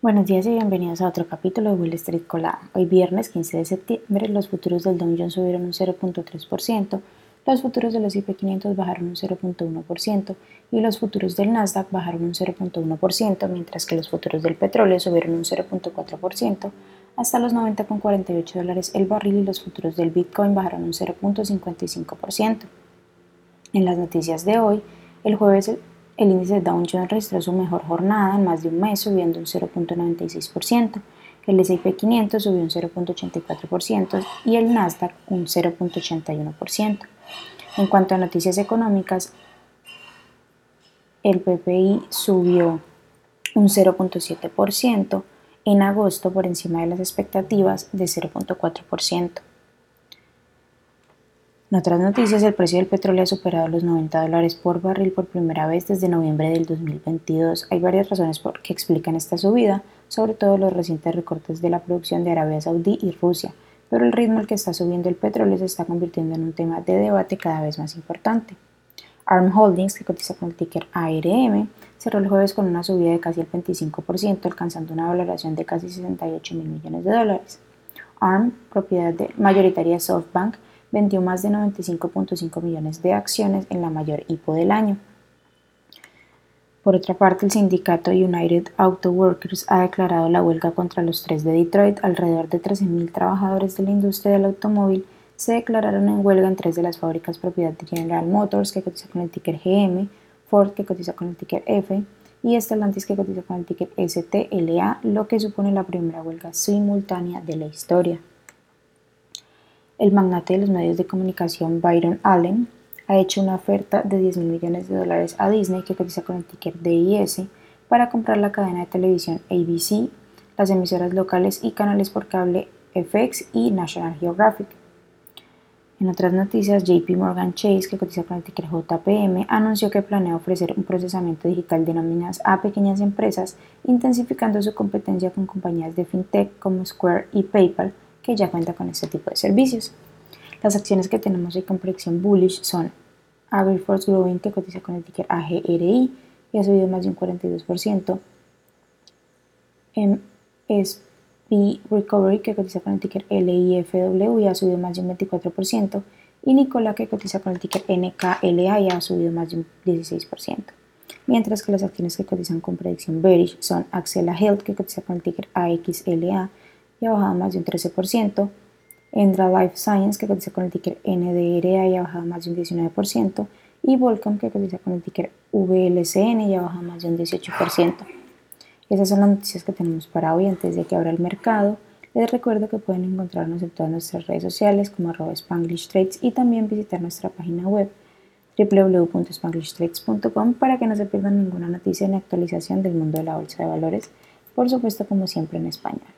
Buenos días y bienvenidos a otro capítulo de Wall Street Colada. Hoy viernes 15 de septiembre los futuros del Dow Jones subieron un 0.3%, los futuros del S&P 500 bajaron un 0.1% y los futuros del Nasdaq bajaron un 0.1%, mientras que los futuros del petróleo subieron un 0.4% hasta los 90.48 dólares el barril y los futuros del Bitcoin bajaron un 0.55%. En las noticias de hoy, el jueves el índice Dow Jones registró su mejor jornada en más de un mes, subiendo un 0.96%. El S&P 500 subió un 0.84% y el Nasdaq un 0.81%. En cuanto a noticias económicas, el PPI subió un 0.7% en agosto por encima de las expectativas de 0.4%. En otras noticias, el precio del petróleo ha superado los 90 dólares por barril por primera vez desde noviembre del 2022. Hay varias razones por que explican esta subida, sobre todo los recientes recortes de la producción de Arabia Saudí y Rusia, pero el ritmo al que está subiendo el petróleo se está convirtiendo en un tema de debate cada vez más importante. ARM Holdings, que cotiza con el ticker ARM, cerró el jueves con una subida de casi el 25%, alcanzando una valoración de casi 68 mil millones de dólares. ARM, propiedad de, mayoritaria SoftBank, vendió más de 95.5 millones de acciones en la mayor hipo del año. Por otra parte, el sindicato United Auto Workers ha declarado la huelga contra los tres de Detroit. Alrededor de 13.000 trabajadores de la industria del automóvil se declararon en huelga en tres de las fábricas propiedad de General Motors, que cotiza con el ticker GM, Ford, que cotiza con el ticker F, y Stellantis, que cotiza con el ticker STLA, lo que supone la primera huelga simultánea de la historia. El magnate de los medios de comunicación Byron Allen ha hecho una oferta de 10 mil millones de dólares a Disney, que cotiza con el ticker DIS, para comprar la cadena de televisión ABC, las emisoras locales y canales por cable FX y National Geographic. En otras noticias, JP Morgan Chase, que cotiza con el ticker JPM, anunció que planea ofrecer un procesamiento digital de nóminas a pequeñas empresas, intensificando su competencia con compañías de fintech como Square y PayPal, que ya cuenta con este tipo de servicios. Las acciones que tenemos hoy con proyección bullish son AgriForce Growing, que cotiza con el ticker AGRI y ha subido más de un 42%. MSP Recovery, que cotiza con el ticker LIFW y ha subido más de un 24%. Y Nicola, que cotiza con el ticker NKLA y ha subido más de un 16%. Mientras que las acciones que cotizan con predicción bearish son Axela Health, que cotiza con el ticker AXLA y ha bajado más de un 13%. Endra Life Science, que cotiza con el ticker NDRA y ha bajado más de un 19%. Y Volcom, que cotiza con el ticker VLCN y ha bajado más de un 18%. Esas son las noticias que tenemos para hoy antes de que abra el mercado. Les recuerdo que pueden encontrarnos en todas nuestras redes sociales como arroba Spanglish Trades y también visitar nuestra página web www.spanglishtrades.com para que no se pierdan ninguna noticia ni actualización del mundo de la bolsa de valores, por supuesto como siempre en español.